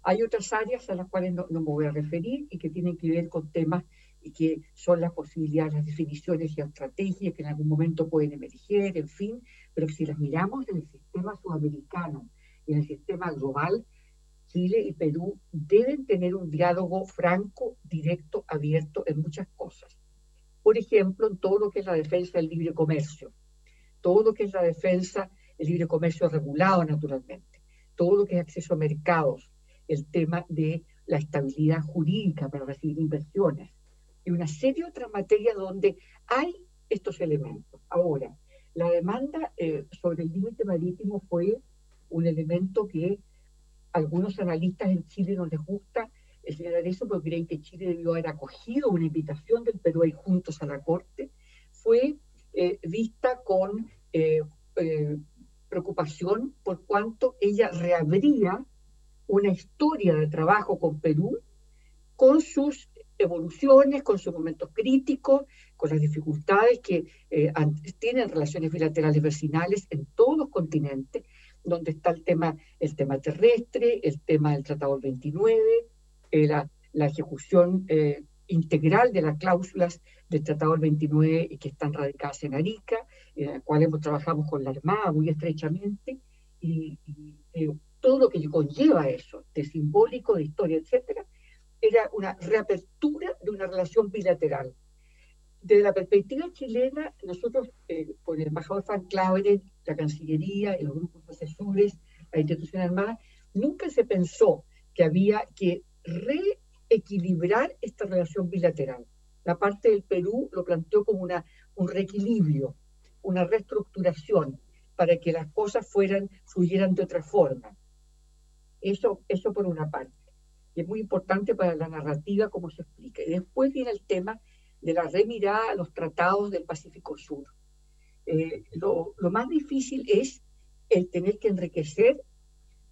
Hay otras áreas a las cuales no, me voy a referir y que tienen que ver con temas y que son las posibilidades, las definiciones y estrategias que en algún momento pueden emerger, en fin, pero si las miramos en sistema sudamericano en el sistema global, Chile y Perú deben tener un diálogo franco, directo, abierto en muchas cosas por ejemplo, en todo lo que es la defensa del libre comercio, todo lo que es la defensa del libre comercio regulado naturalmente, todo lo que es acceso a mercados, el tema de la estabilidad jurídica para recibir inversiones y una serie de otras materias donde hay estos elementos. Ahora, la demanda eh, sobre el límite marítimo fue un elemento que algunos analistas en Chile no les gusta señalar eso porque creen que Chile debió haber acogido una invitación del Perú y juntos a la Corte, fue eh, vista con eh, eh, preocupación por cuanto ella reabría una historia de trabajo con Perú, con sus evoluciones, con sus momentos críticos, con las dificultades que tienen relaciones bilaterales vecinales en todos los continentes, donde está el tema, el tema terrestre, el tema del Tratado 29, eh, la, ejecución eh, integral de las cláusulas del Tratado del 29 y que están radicadas en Arica, en la cual hemos trabajado con la Armada muy estrechamente, y, eh, todo lo que conlleva eso, de simbólico, de historia, etcétera, era una reapertura de una relación bilateral. Desde la perspectiva chilena, nosotros, con el embajador Frank Claver, la Cancillería los grupos asesores, la institución armada, nunca se pensó que había que reequilibrar esta relación bilateral. La parte del Perú lo planteó como una, un reequilibrio, una reestructuración para que las cosas fueran, fluyeran de otra forma. Eso, eso por una parte. Y es muy importante para la narrativa cómo se explica. Y después viene el tema de la remirada a los tratados del Pacífico Sur. Eh, lo, más difícil es el tener que enriquecer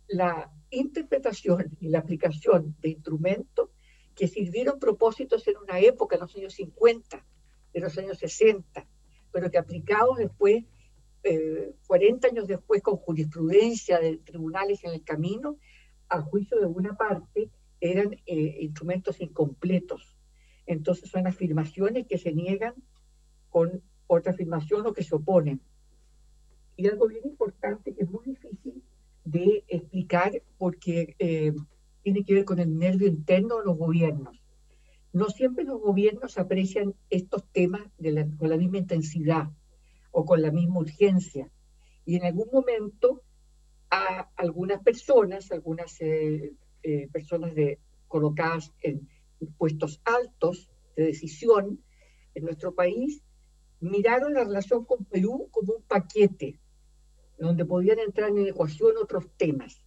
la interpretación y la aplicación de instrumentos que sirvieron propósitos en una época, en los años 50, en los años 60, pero que aplicados después, eh, 40 años después, con jurisprudencia de tribunales en el camino, a juicio de una parte, eran eh, instrumentos incompletos. Entonces son afirmaciones que se niegan con otra afirmación o que se oponen. Y algo bien importante que es muy difícil de explicar porque eh, tiene que ver con el nervio interno de los gobiernos. No siempre los gobiernos aprecian estos temas con la misma intensidad o con la misma urgencia. Y en algún momento a algunas personas, algunas eh, eh, personas de, colocadas en puestos altos de decisión en nuestro país, miraron la relación con Perú como un paquete, donde podían entrar en ecuación otros temas.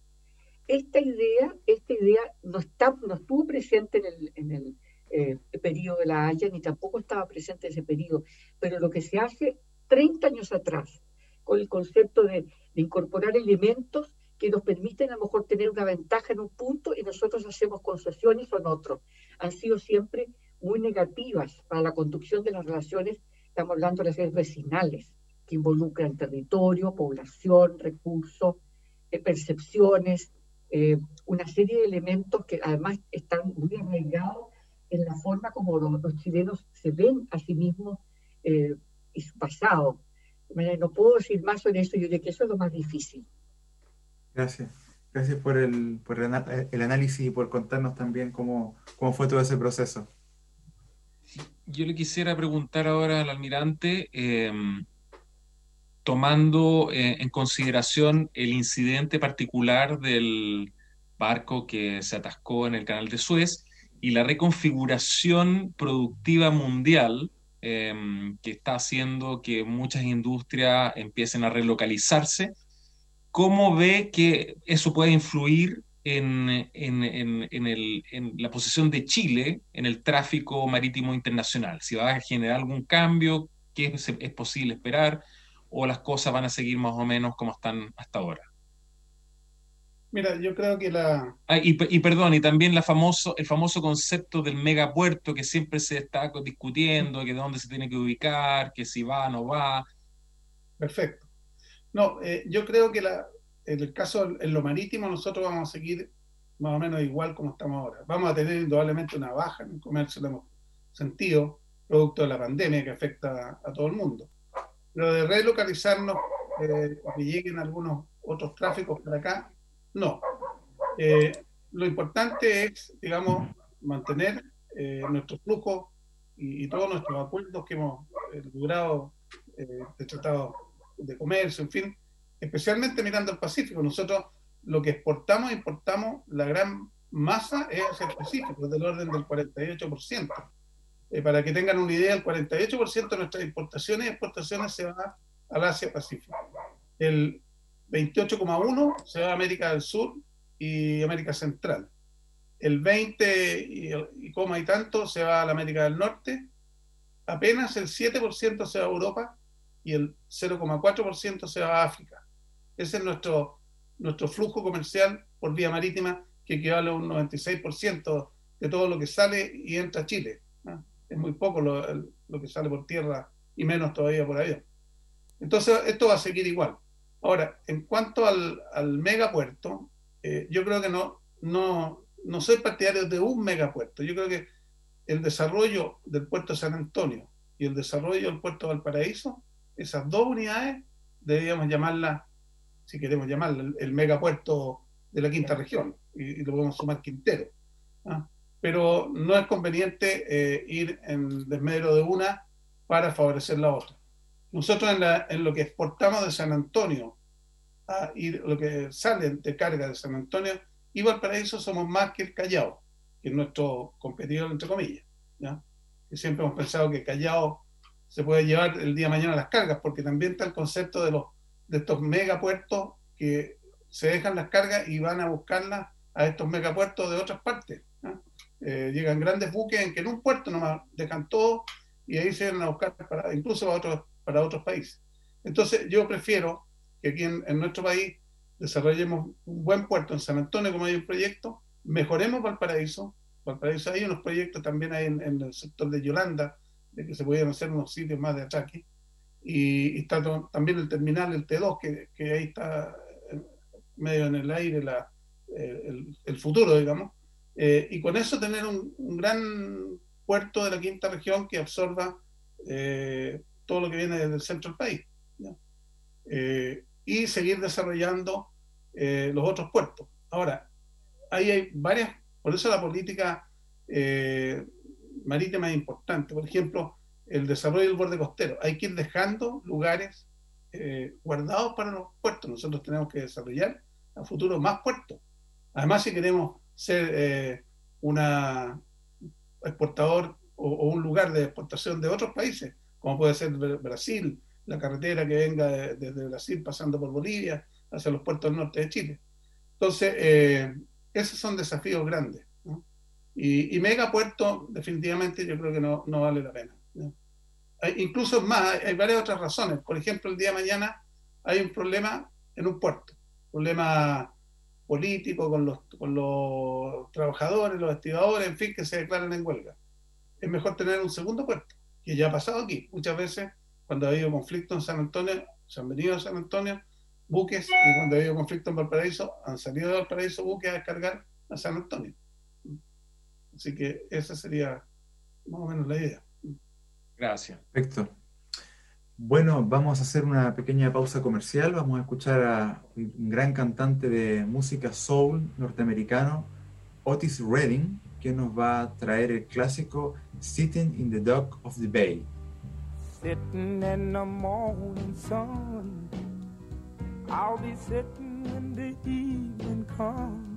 Esta idea, esta idea no, está, no estuvo presente en el, en el eh, periodo de la Haya, ni tampoco estaba presente en ese periodo, pero lo que se hace 30 años atrás, con el concepto de, de incorporar elementos que nos permiten a lo mejor tener una ventaja en un punto y nosotros hacemos concesiones en otro, han sido siempre muy negativas para la conducción de las relaciones, estamos hablando de las relaciones vecinales, que involucran territorio, población, recursos, eh, percepciones, eh, una serie de elementos que además están muy arraigados en la forma como los, chilenos se ven a sí mismos eh, y su pasado. No puedo decir más sobre eso, yo diría que eso es lo más difícil. Gracias. Gracias por el, el, análisis y por contarnos también cómo, cómo fue todo ese proceso. Yo le quisiera preguntar ahora al almirante, tomando eh, en consideración el incidente particular del barco que se atascó en el canal de Suez y la reconfiguración productiva mundial em, que está haciendo que muchas industrias empiecen a relocalizarse, ¿cómo ve que eso puede influir en, en, la posición de Chile en el tráfico marítimo internacional? Si va a generar algún cambio, ¿qué es posible esperar? o las cosas van a seguir más o menos como están hasta ahora? Mira, yo creo que la... Ah, y, perdón, y también la famoso, el famoso concepto del megapuerto que siempre se está discutiendo, que de dónde se tiene que ubicar, que si va o no va. Perfecto. No, eh, yo creo que la, en el caso, en lo marítimo, nosotros vamos a seguir más o menos igual como estamos ahora. Vamos a tener indudablemente una baja en el comercio, lo hemos sentido, producto de la pandemia que afecta a todo el mundo. Pero de relocalizarnos, eh, que lleguen algunos otros tráficos para acá, no. Eh, lo importante es, digamos, mantener eh, nuestro flujo y, todos nuestros acuerdos que hemos eh, logrado de tratado de comercio, en fin, especialmente mirando al Pacífico. Nosotros lo que exportamos, importamos, la gran masa es hacia el Pacífico, del orden del 48%. Eh, para que tengan una idea, el 48% de nuestras importaciones y exportaciones se va al Asia-Pacífico. El 28,1% se va a América del Sur y América Central. El 20 y, y coma y tanto se va a América del Norte. Apenas el 7% se va a Europa y el 0,4% se va a África. Ese es nuestro, nuestro flujo comercial por vía marítima, que equivale a un 96% de todo lo que sale y entra a Chile es muy poco lo, lo, que sale por tierra y menos todavía por avión. Entonces, esto va a seguir igual. Ahora, en cuanto al, al megapuerto, eh, yo creo que no, no, no soy partidario de un megapuerto. Yo creo que el desarrollo del puerto de San Antonio y el desarrollo del puerto de Valparaíso, esas dos unidades, deberíamos llamarlas, si queremos llamarla, el, megapuerto de la quinta región, y, lo podemos sumar Quintero. ¿ah? pero no es conveniente eh, ir en desmedro de una para favorecer la otra. Nosotros en, lo que exportamos de San Antonio y lo que sale de carga de San Antonio y Valparaíso somos más que el Callao, que es nuestro competidor entre comillas. ¿ya? Que siempre hemos pensado que Callao se puede llevar el día de mañana las cargas, porque también está el concepto de, los, de estos megapuertos que se dejan las cargas y van a buscarlas a estos megapuertos de otras partes. Eh, llegan grandes buques en que en un puerto nomás dejan todo y ahí se van a buscar para, incluso para otros, para países. Entonces yo prefiero que aquí en, nuestro país desarrollemos un buen puerto en San Antonio, como hay un proyecto, mejoremos Valparaíso. Valparaíso hay unos proyectos también hay en, el sector de Yolanda, de que se pudieran hacer unos sitios más de ataque. Y, está también el terminal, el T2, que, ahí está medio en el aire la, eh, el, futuro, digamos. Eh, y con eso tener un, gran puerto de la quinta región que absorba eh, todo lo que viene desde el centro del país. y seguir desarrollando los otros puertos. Ahora, ahí hay varias, por eso la política es importante. Por ejemplo, el desarrollo del borde costero. Hay que ir dejando lugares guardados para los puertos. Nosotros tenemos que desarrollar a futuro más puertos. Además, si queremos ser eh, una exportador o, un lugar de exportación de otros países, como puede ser Brasil, la carretera que venga desde Brasil pasando por Bolivia hacia los puertos del norte de Chile. Entonces, eh, esos son desafíos grandes. Y, mega puerto, definitivamente, yo creo que no, vale la pena. incluso más, hay varias otras razones. Por ejemplo, el día de mañana hay un problema en un puerto problema político con los, con los trabajadores, los estibadores, en fin, que se declaran en huelga. Es mejor tener un segundo puerto, que ya ha pasado aquí. Muchas veces, cuando ha habido conflicto en San Antonio, se han venido a San Antonio buques, y cuando ha habido conflicto en Valparaíso, han salido de Valparaíso buques a descargar a San Antonio. Así que esa sería más o menos la idea. Gracias. Perfecto. Bueno, vamos a hacer una pequeña pausa comercial. Vamos a escuchar a un gran cantante de música soul norteamericano, Otis Redding, que nos va a traer el clásico Sitting in the Dock of the Bay. Sitting in the morning sun, I'll be sitting when the evening comes,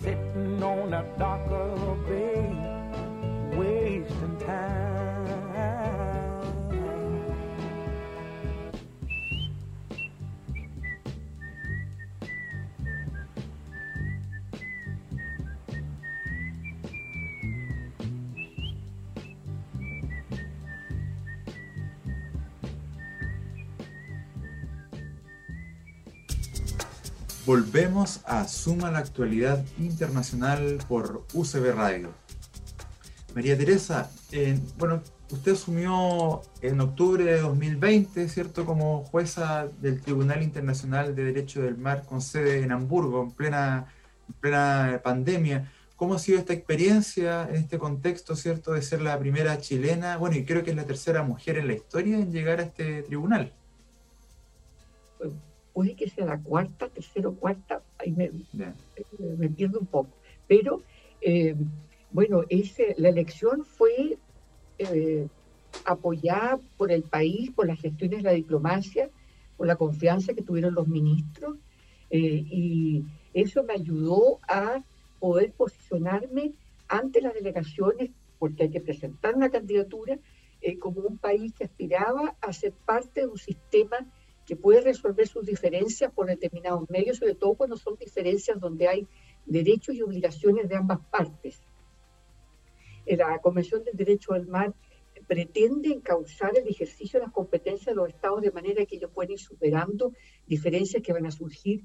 Sitting on a dock of a bay, wasting time. Volvemos a Suma la Actualidad Internacional por UCB Radio. María Teresa, bueno, usted asumió en octubre de 2020, ¿cierto?, como jueza del Tribunal Internacional de Derecho del Mar con sede en Hamburgo, en plena, en plena pandemia. ¿Cómo ha sido esta experiencia en este contexto, ¿cierto?, de ser la primera chilena, bueno, y creo que es la tercera mujer en la historia en llegar a este tribunal puede que sea la cuarta, tercera o cuarta, ahí me, me, pierdo un poco. Pero Eh, bueno, ese, la elección fue eh, apoyada por el país, por las gestiones de la diplomacia, por la confianza que tuvieron los ministros, eh, y eso me ayudó a poder posicionarme ante las delegaciones, porque hay que presentar una candidatura eh, como un país que aspiraba a ser parte de un sistema que puede resolver sus diferencias por determinados medios, sobre todo cuando son diferencias donde hay derechos y obligaciones de ambas partes. La Convención del Derecho al Mar pretende encauzar el ejercicio de las competencias de los estados de manera que ellos puedan ir superando diferencias que van a surgir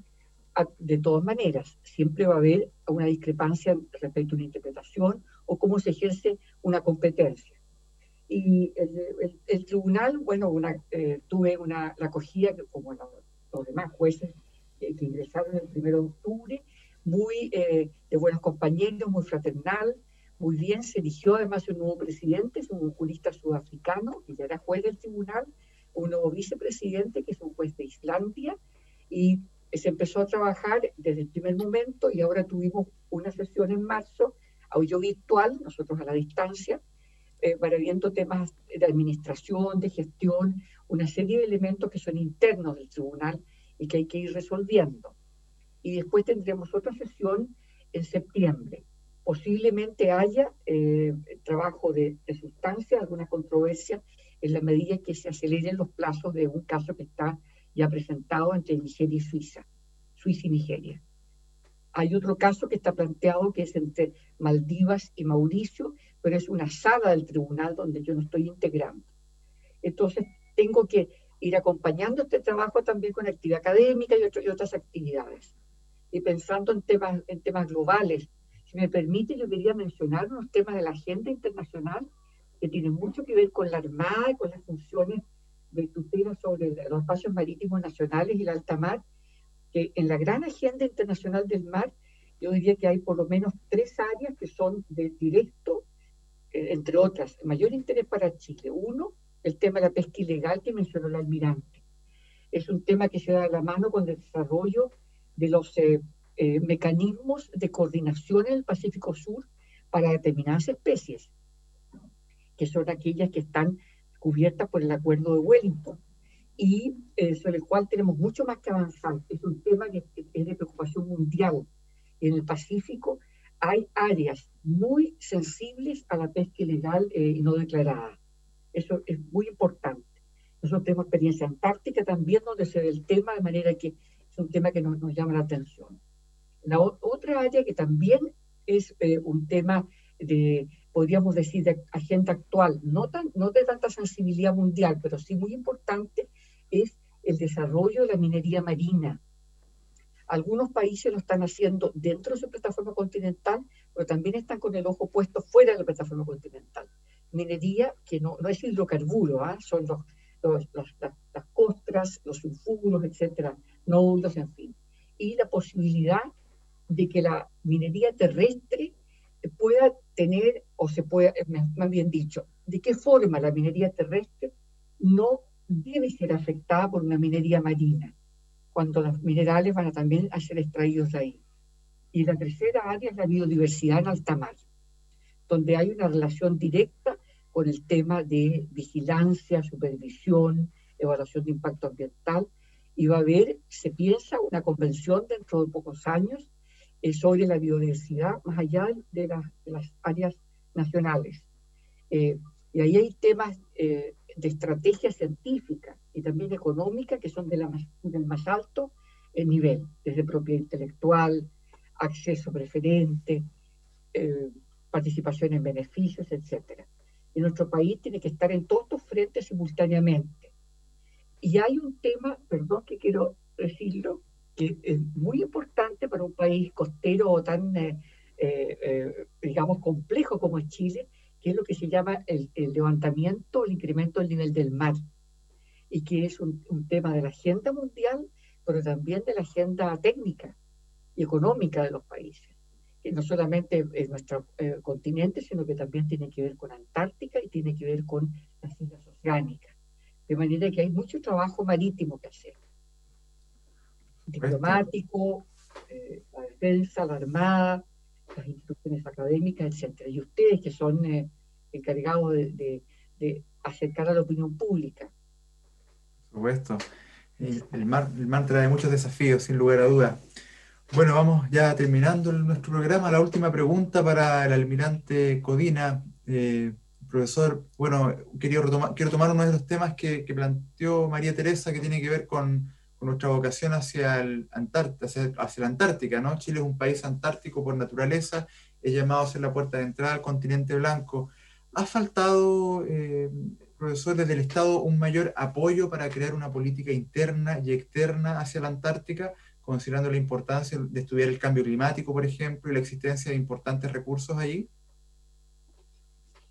de todas maneras. Siempre va a haber una discrepancia respecto a una interpretación o cómo se ejerce una competencia. Y el, tribunal, bueno, una, eh, tuve una, la acogida, como los, demás jueces que ingresaron el 1 de octubre, muy eh, de buenos compañeros, muy fraternal, muy bien, se eligió además un nuevo presidente, es un jurista sudafricano, que ya era juez del tribunal, un nuevo vicepresidente, que es un juez de Islandia, y se empezó a trabajar desde el primer momento y ahora tuvimos una sesión en marzo, audio virtual, nosotros a la distancia, eh, para viendo temas de administración, de gestión, una serie de elementos que son internos del tribunal y que hay que ir resolviendo. Y después tendremos otra sesión en septiembre posiblemente haya eh, trabajo de, sustancia, alguna controversia, en la medida que se aceleren los plazos de un caso que está ya presentado entre Nigeria y Suiza, Suiza y Nigeria. Hay otro caso que está planteado que es entre Maldivas y Mauricio, pero es una sala del tribunal donde yo no estoy integrando. Entonces, tengo que ir acompañando este trabajo también con actividad académica y, y otras actividades. Y pensando en temas, en temas globales, si me permite, yo quería mencionar unos temas de la agenda internacional que tienen mucho que ver con la Armada y con las funciones de tutela sobre los espacios marítimos nacionales y la alta mar, que en la gran agenda internacional del mar, yo diría que hay por lo menos tres áreas que son de directo, entre otras, mayor interés para Chile. Uno, el tema de la pesca ilegal que mencionó el almirante. Es un tema que se da la mano con el desarrollo de los eh, eh, mecanismos de coordinación en el Pacífico Sur para determinadas especies, que son aquellas que están cubiertas por el Acuerdo de Wellington y eh, sobre el cual tenemos mucho más que avanzar. Es un tema que es de preocupación mundial. En el Pacífico hay áreas muy sensibles a la pesca ilegal eh, y no declarada. Eso es muy importante. Nosotros tenemos experiencia antártica también donde se ve el tema, de manera que es un tema que nos llama la atención. La otra área que también es eh, un tema de, podríamos decir, de agenda actual, no, tan, no de tanta sensibilidad mundial, pero sí muy importante, es el desarrollo de la minería marina. Algunos países lo están haciendo dentro de su plataforma continental, pero también están con el ojo puesto fuera de la plataforma continental. Minería que no, es hidrocarburo, ¿ah? son los, las, costras, los sulfuros, etcétera, nódulos, en fin. Y la posibilidad de que la minería terrestre pueda tener, o se pueda, eh, más bien dicho, de qué forma la minería terrestre no debe ser afectada por una minería marina, cuando los minerales van a también a ser extraídos de ahí. Y la tercera área es la biodiversidad en alta mar, donde hay una relación directa con el tema de vigilancia, supervisión, evaluación de impacto ambiental, y va a haber, se piensa, una convención dentro de pocos años eh, sobre la biodiversidad más allá de, las áreas nacionales. Eh, y ahí hay temas eh, de estrategia científica y también económica que son de la del más alto nivel, desde propiedad intelectual, acceso preferente, participación en beneficios, etc. Y nuestro país tiene que estar en todos estos frentes simultáneamente. Y hay un tema, perdón que quiero decirlo, que es muy importante para un país costero o tan, eh, eh, eh, digamos, complejo como es Chile, que es lo que se llama el, levantamiento, el incremento del nivel del mar, y que es un, tema de la agenda mundial, pero también de la agenda técnica y económica de los países, que no solamente es nuestro continente, sino que también tiene que ver con Antártica y tiene que ver con las islas oceánicas. De manera que hay mucho trabajo marítimo que hacer diplomático, eh, la defensa, la armada, las instituciones académicas, etc. Y ustedes que son eh, encargados de, acercar a la opinión pública. Por supuesto. El mar, el mar trae muchos desafíos, sin lugar a dudas. Bueno, vamos ya terminando nuestro programa. La última pregunta para el almirante Codina. Eh, profesor, bueno, quería quiero tomar uno de los temas que, planteó María Teresa, que tiene que ver con, nuestra vocación hacia, el hacia, la Antártica. ¿no? Chile es un país antártico por naturaleza, es llamado a ser la puerta de entrada al continente blanco. ¿Ha faltado, eh, profesor, desde el Estado un mayor apoyo para crear una política interna y externa hacia la Antártica? considerando la importancia de estudiar el cambio climático, por ejemplo, y la existencia de importantes recursos allí?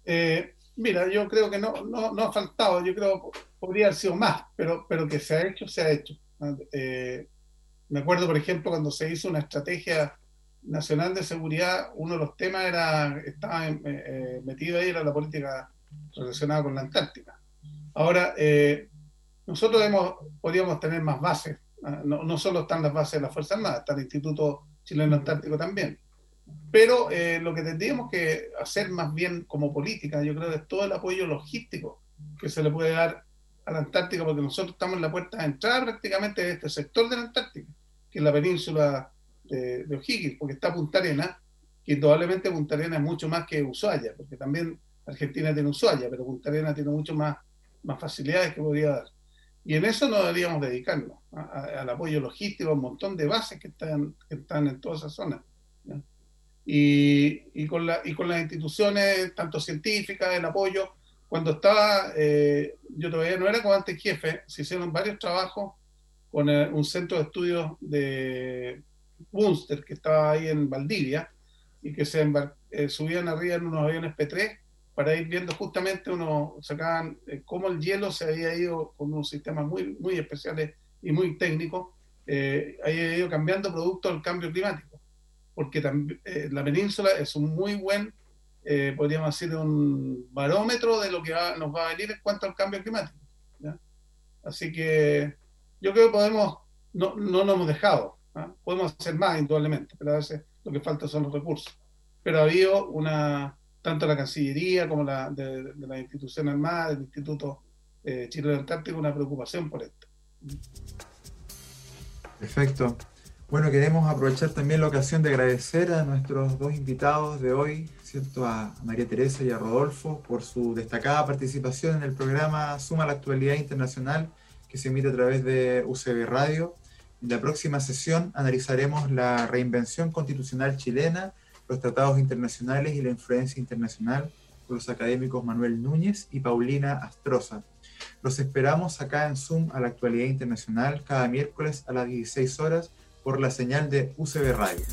Eh, mira, yo creo que no, no, no, ha faltado, yo creo que podría haber sido más, pero, pero que se ha hecho, se ha hecho. Eh, me acuerdo, por ejemplo, cuando se hizo una estrategia nacional de seguridad, uno de los temas era, estaba eh, metido ahí, era la política relacionada con la Antártica. Ahora, nosotros hemos, podríamos tener más bases Ah, no, no, solo están las bases de la Fuerza Armada, está el Instituto Chileno Antártico también. Pero eh, lo que tendríamos que hacer más bien como política, yo creo, es todo el apoyo logístico que se le puede dar a la Antártica, porque nosotros estamos en la puerta de entrada prácticamente de este sector de la Antártica, que es la península de, O'Higgins, porque está Punta Arena, que indudablemente Punta Arena es mucho más que Ushuaia, porque también Argentina tiene Ushuaia, pero Punta Arena tiene mucho más, más facilidades que podría dar. Y en eso no deberíamos dedicarnos, al apoyo logístico, a un montón de bases que están, que están en toda esa zona. Y, y, con la, y con las instituciones, tanto científicas, el apoyo, cuando estaba, eh, yo todavía no era comandante jefe, se hicieron varios trabajos con eh, un centro de estudios de Bunster, que estaba ahí en Valdivia, y que se eh, subían arriba en unos aviones P3 para ir viendo justamente uno sacaban eh, cómo el hielo se había ido con unos sistemas muy, muy especiales y muy técnicos, eh, había ido cambiando producto del cambio climático, porque eh, la península es un muy buen, eh, podríamos decir, un barómetro de lo que nos va a venir en cuanto al cambio climático. Así que yo creo que podemos, no, no nos hemos dejado, ¿ah? podemos hacer más indudablemente, pero a veces lo que falta son los recursos. Pero ha habido una tanto la Cancillería como la de, la institución armada, del Instituto eh, Chileno Antártico, una preocupación por esto. Perfecto. Bueno, queremos aprovechar también la ocasión de agradecer a nuestros dos invitados de hoy, ¿cierto? A María Teresa y a Rodolfo por su destacada participación en el programa Suma la Actualidad Internacional que se emite a través de UCB Radio. En la próxima sesión analizaremos la reinvención constitucional chilena los tratados internacionales y la influencia internacional con los académicos Manuel Núñez y Paulina Astroza. Los esperamos acá en Zoom a la actualidad internacional cada miércoles a las 16 horas por la señal de UCB Radio.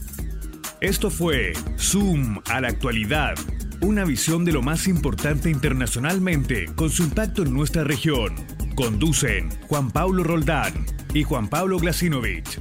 Esto fue Zoom a la actualidad, una visión de lo más importante internacionalmente con su impacto en nuestra región. Conducen Juan Pablo Roldán y Juan Pablo Glasinovich.